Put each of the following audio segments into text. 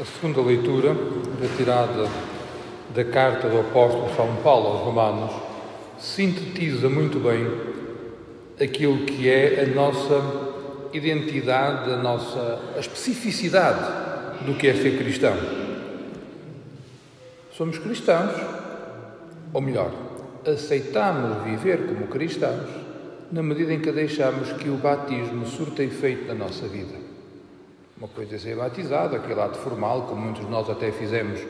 A segunda leitura, retirada da carta do apóstolo São Paulo aos Romanos, sintetiza muito bem aquilo que é a nossa identidade, a nossa a especificidade do que é ser cristão. Somos cristãos, ou melhor, aceitamos viver como cristãos na medida em que deixamos que o batismo surta efeito na nossa vida. Uma coisa é ser batizado, aquele ato formal, como muitos de nós até fizemos,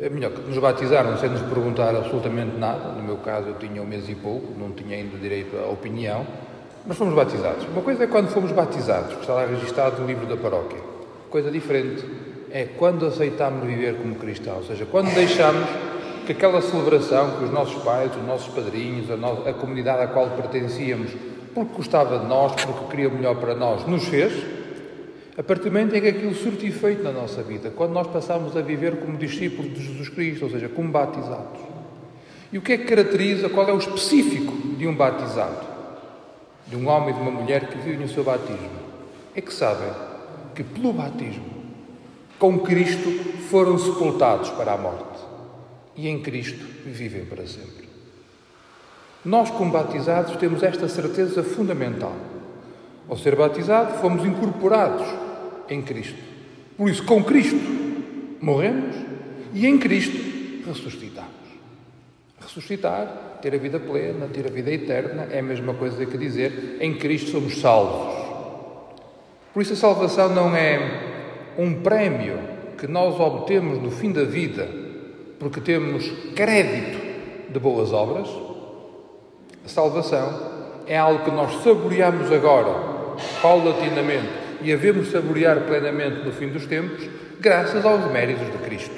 é melhor que nos batizaram sem nos perguntar absolutamente nada. No meu caso, eu tinha um mês e pouco, não tinha ainda direito à opinião, mas fomos batizados. Uma coisa é quando fomos batizados, que está lá registado no livro da paróquia. Coisa diferente é quando aceitamos viver como cristãos, ou seja, quando deixamos que aquela celebração que os nossos pais, os nossos padrinhos, a, no... a comunidade à qual pertencíamos, porque gostava de nós, porque queria o melhor para nós, nos fez, a partir do momento em que aquilo surte efeito na nossa vida, quando nós passamos a viver como discípulos de Jesus Cristo, ou seja, como batizados. E o que é que caracteriza, qual é o específico de um batizado? De um homem e de uma mulher que vivem o seu batismo? É que sabem que pelo batismo, com Cristo, foram sepultados para a morte e em Cristo vivem para sempre. Nós, como batizados, temos esta certeza fundamental. Ao ser batizado, fomos incorporados em Cristo. Por isso, com Cristo morremos e em Cristo ressuscitamos. Ressuscitar, ter a vida plena, ter a vida eterna, é a mesma coisa que dizer em Cristo somos salvos. Por isso, a salvação não é um prémio que nós obtemos no fim da vida porque temos crédito de boas obras. A salvação é algo que nós saboreamos agora, paulatinamente, e havemos saborear plenamente no fim dos tempos, graças aos méritos de Cristo.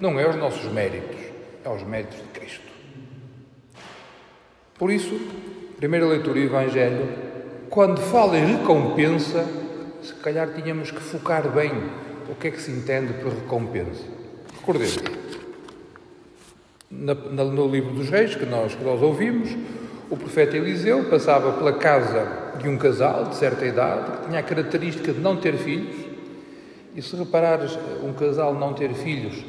Não é aos nossos méritos, é aos méritos de Cristo. Por isso, primeira leitura do Evangelho, quando fala em recompensa, se calhar tínhamos que focar bem o que é que se entende por recompensa. Recordemos, no livro dos Reis, que nós, que nós ouvimos, o profeta Eliseu passava pela casa de um casal de certa idade que tinha a característica de não ter filhos. E se reparares, um casal não ter filhos,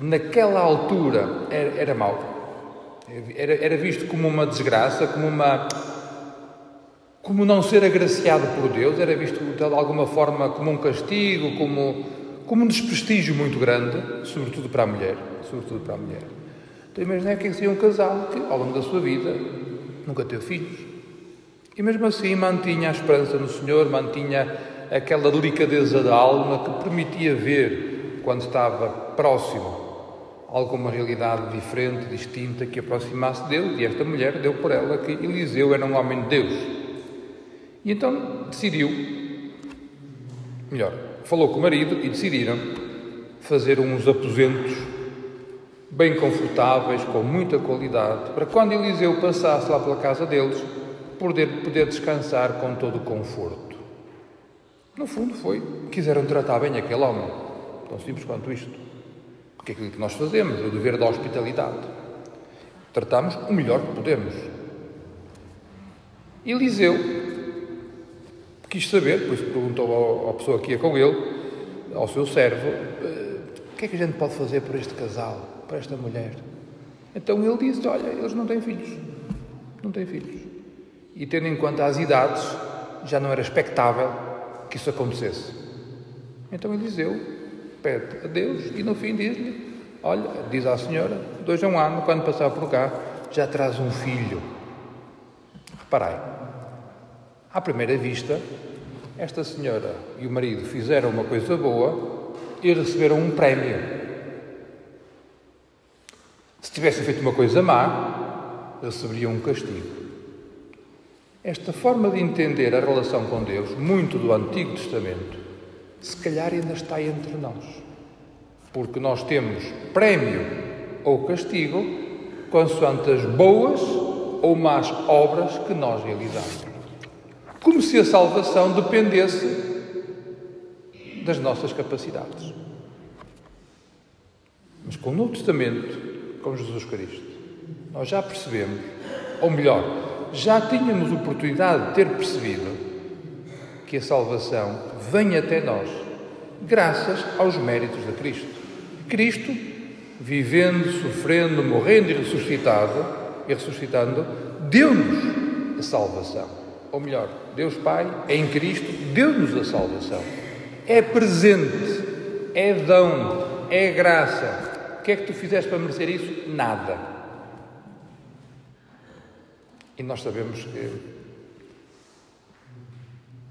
naquela altura era, era mau. Era, era visto como uma desgraça, como uma. como não ser agraciado por Deus, era visto de alguma forma como um castigo, como, como um desprestígio muito grande, sobretudo para a mulher. Sobretudo para a mulher. Então imagina que seria um casal que, ao longo da sua vida, nunca teve filhos. E mesmo assim mantinha a esperança no Senhor, mantinha aquela delicadeza da alma que permitia ver, quando estava próximo, alguma realidade diferente, distinta, que aproximasse de Deus. E esta mulher deu por ela que Eliseu era um homem de Deus. E então decidiu, melhor, falou com o marido e decidiram fazer uns aposentos bem confortáveis, com muita qualidade, para quando Eliseu passasse lá pela casa deles, poder, poder descansar com todo o conforto. No fundo, foi. Quiseram tratar bem aquele homem. Tão simples quanto isto. Porque é aquilo que nós fazemos, o dever da hospitalidade. Tratamos o melhor que podemos. Eliseu quis saber, por isso perguntou à pessoa que ia com ele, ao seu servo, eh, o que é que a gente pode fazer por este casal? Para esta mulher. Então ele disse: Olha, eles não têm filhos. Não têm filhos. E tendo em conta as idades, já não era expectável que isso acontecesse. Então Eliseu pede a Deus e no fim diz-lhe: Olha, diz à senhora, dois a um ano, quando passar por cá, já traz um filho. Reparai, à primeira vista, esta senhora e o marido fizeram uma coisa boa e receberam um prémio. Se tivessem feito uma coisa má, receberiam um castigo. Esta forma de entender a relação com Deus, muito do Antigo Testamento, se calhar ainda está entre nós. Porque nós temos prémio ou castigo consoante as boas ou más obras que nós realizamos. Como se a salvação dependesse das nossas capacidades. Mas com o Novo Testamento, com Jesus Cristo. Nós já percebemos, ou melhor, já tínhamos oportunidade de ter percebido que a salvação vem até nós graças aos méritos de Cristo. Cristo, vivendo, sofrendo, morrendo e ressuscitado, e ressuscitando, deu-nos a salvação. Ou melhor, Deus Pai, em Cristo, deu-nos a salvação. É presente, é dom, é graça. Que é que tu fizeste para merecer isso? Nada. E nós sabemos que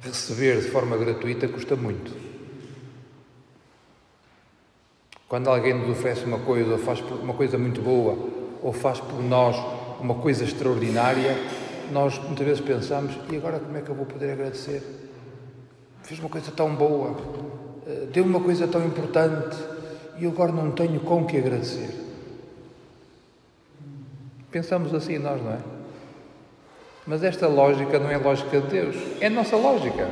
receber de forma gratuita custa muito. Quando alguém nos oferece uma coisa, ou faz uma coisa muito boa, ou faz por nós uma coisa extraordinária, nós muitas vezes pensamos: e agora como é que eu vou poder agradecer? Fez uma coisa tão boa, eh, deu uma coisa tão importante e agora não tenho com que agradecer. Pensamos assim nós, não é? Mas esta lógica não é lógica de Deus, é nossa lógica.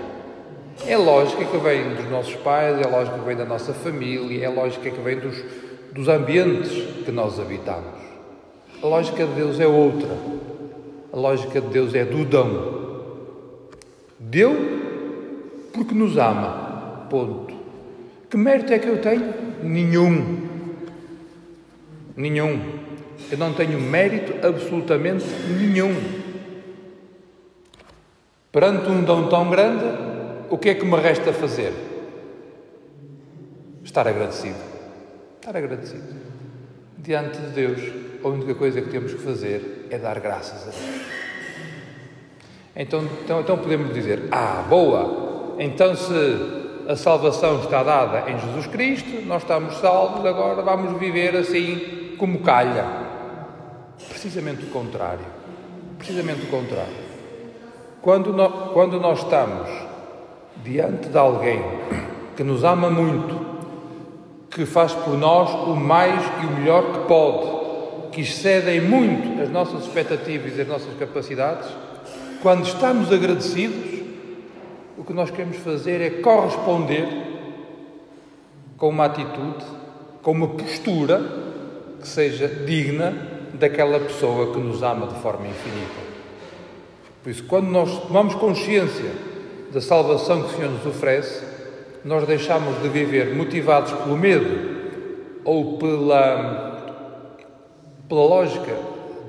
É lógica que vem dos nossos pais, é lógica que vem da nossa família, é lógica que vem dos, dos ambientes que nós habitamos. A lógica de Deus é outra. A lógica de Deus é do dão. Deu porque nos ama. Ponto. Que mérito é que eu tenho? Nenhum. Nenhum. Eu não tenho mérito absolutamente nenhum. Perante um dom tão grande, o que é que me resta fazer? Estar agradecido. Estar agradecido. Diante de Deus, a única coisa que temos que fazer é dar graças a Deus. Então, então, então podemos dizer: Ah, boa! Então, se a salvação está dada em Jesus Cristo, nós estamos salvos, agora vamos viver assim como calha. Precisamente o contrário. Precisamente o contrário. Quando nós, quando nós estamos diante de alguém que nos ama muito, que faz por nós o mais e o melhor que pode, que excedem muito as nossas expectativas e as nossas capacidades, quando estamos agradecidos, o que nós queremos fazer é corresponder com uma atitude, com uma postura que seja digna daquela pessoa que nos ama de forma infinita. Por isso, quando nós tomamos consciência da salvação que o Senhor nos oferece, nós deixamos de viver motivados pelo medo ou pela, pela lógica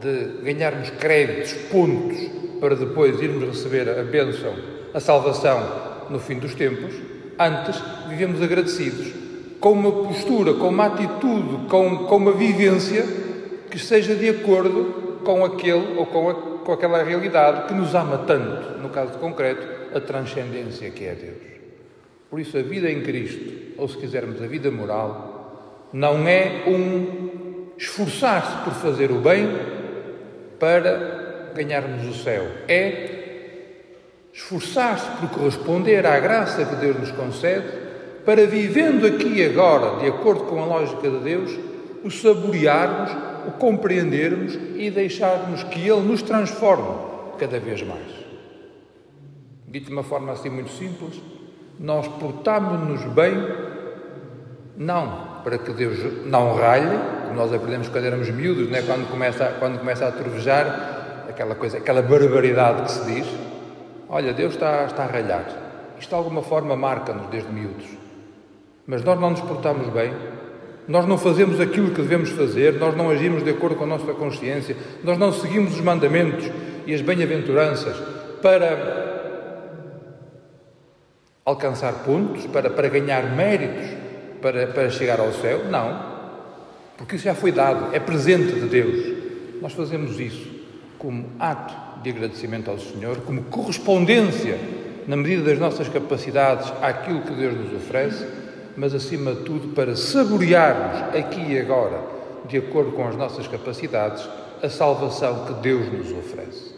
de ganharmos créditos, pontos, para depois irmos receber a bênção, a salvação no fim dos tempos. Antes, vivemos agradecidos, com uma postura, com uma atitude, com, com uma vivência que esteja de acordo com aquele ou com a com aquela realidade que nos ama tanto, no caso concreto, a transcendência que é Deus. Por isso, a vida em Cristo, ou se quisermos, a vida moral, não é um esforçar-se por fazer o bem para ganharmos o céu. É esforçar-se por corresponder à graça que Deus nos concede para, vivendo aqui e agora, de acordo com a lógica de Deus, o saborearmos o compreendermos e deixarmos que Ele nos transforme cada vez mais. Dito de uma forma assim muito simples, nós portamos-nos bem, não para que Deus não ralhe, como nós aprendemos quando éramos miúdos, né? quando, começa, quando começa a trovejar, aquela coisa, aquela barbaridade que se diz, olha, Deus está, está a ralhar. Isto de alguma forma marca-nos desde miúdos. Mas nós não nos portamos bem, nós não fazemos aquilo que devemos fazer, nós não agimos de acordo com a nossa consciência, nós não seguimos os mandamentos e as bem-aventuranças para alcançar pontos, para, para ganhar méritos, para, para chegar ao céu. Não. Porque isso já foi dado, é presente de Deus. Nós fazemos isso como ato de agradecimento ao Senhor, como correspondência, na medida das nossas capacidades, àquilo que Deus nos oferece mas acima de tudo para saborearmos aqui e agora, de acordo com as nossas capacidades, a salvação que Deus nos oferece.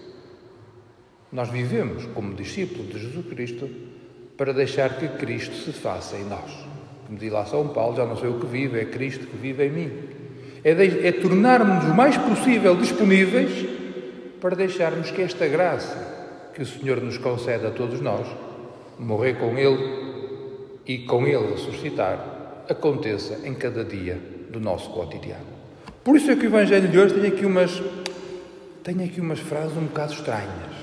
Nós vivemos como discípulos de Jesus Cristo para deixar que Cristo se faça em nós. Como diz lá São Paulo, já não sei o que vive, é Cristo que vive em mim. É, de, é tornarmos o mais possível disponíveis para deixarmos que esta graça que o Senhor nos concede a todos nós, morrer com Ele e com ele ressuscitar aconteça em cada dia do nosso cotidiano. Por isso é que o Evangelho de hoje tem aqui umas, tem aqui umas frases um bocado estranhas.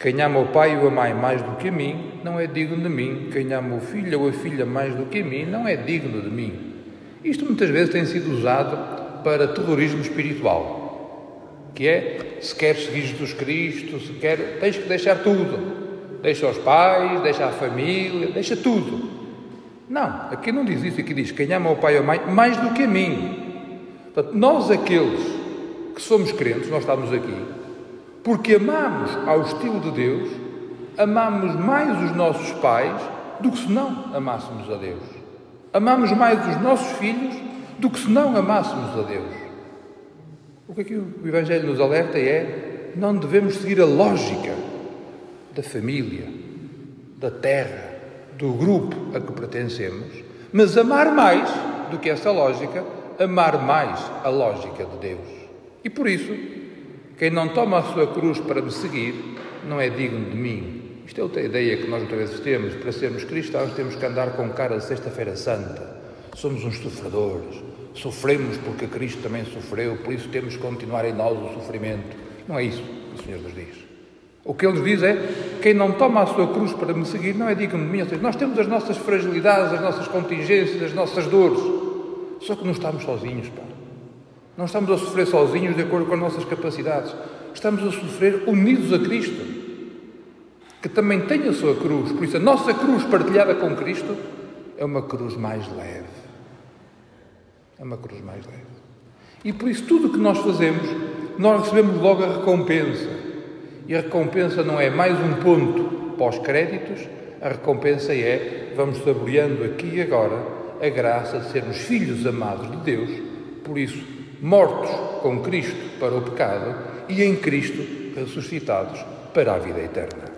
Quem ama o pai ou a mãe mais do que a mim, não é digno de mim. Quem ama o filho ou a filha mais do que a mim, não é digno de mim. Isto muitas vezes tem sido usado para terrorismo espiritual. Que é, se queres seguir Jesus Cristo, se quer, tens que deixar tudo. Deixa os pais, deixa a família, deixa tudo. Não, aqui não diz isso, aqui diz quem ama o pai ou a mãe mais do que a mim. Portanto, nós aqueles que somos crentes, nós estamos aqui, porque amamos ao estilo de Deus, amamos mais os nossos pais do que se não amássemos a Deus. Amamos mais os nossos filhos do que se não amássemos a Deus. O que aqui o Evangelho nos alerta é: não devemos seguir a lógica da família, da terra, do grupo a que pertencemos, mas amar mais do que essa lógica, amar mais a lógica de Deus. E por isso, quem não toma a sua cruz para me seguir não é digno de mim. Isto é outra ideia que nós muitas vezes temos. Para sermos cristãos temos que andar com cara de Sexta-feira Santa. Somos uns sofredores. Sofremos porque Cristo também sofreu, por isso temos que continuar em nós o sofrimento. Não é isso que o Senhor nos diz. O que Ele nos diz é: quem não toma a sua cruz para me seguir não é digno de mim. Ou seja, nós temos as nossas fragilidades, as nossas contingências, as nossas dores. Só que não estamos sozinhos, pá. Não estamos a sofrer sozinhos de acordo com as nossas capacidades. Estamos a sofrer unidos a Cristo, que também tem a sua cruz. Por isso, a nossa cruz partilhada com Cristo é uma cruz mais leve. É uma cruz mais leve. E por isso, tudo o que nós fazemos, nós recebemos logo a recompensa. E a recompensa não é mais um ponto pós-créditos, a recompensa é vamos saboreando aqui e agora a graça de sermos filhos amados de Deus. Por isso, mortos com Cristo para o pecado e em Cristo ressuscitados para a vida eterna.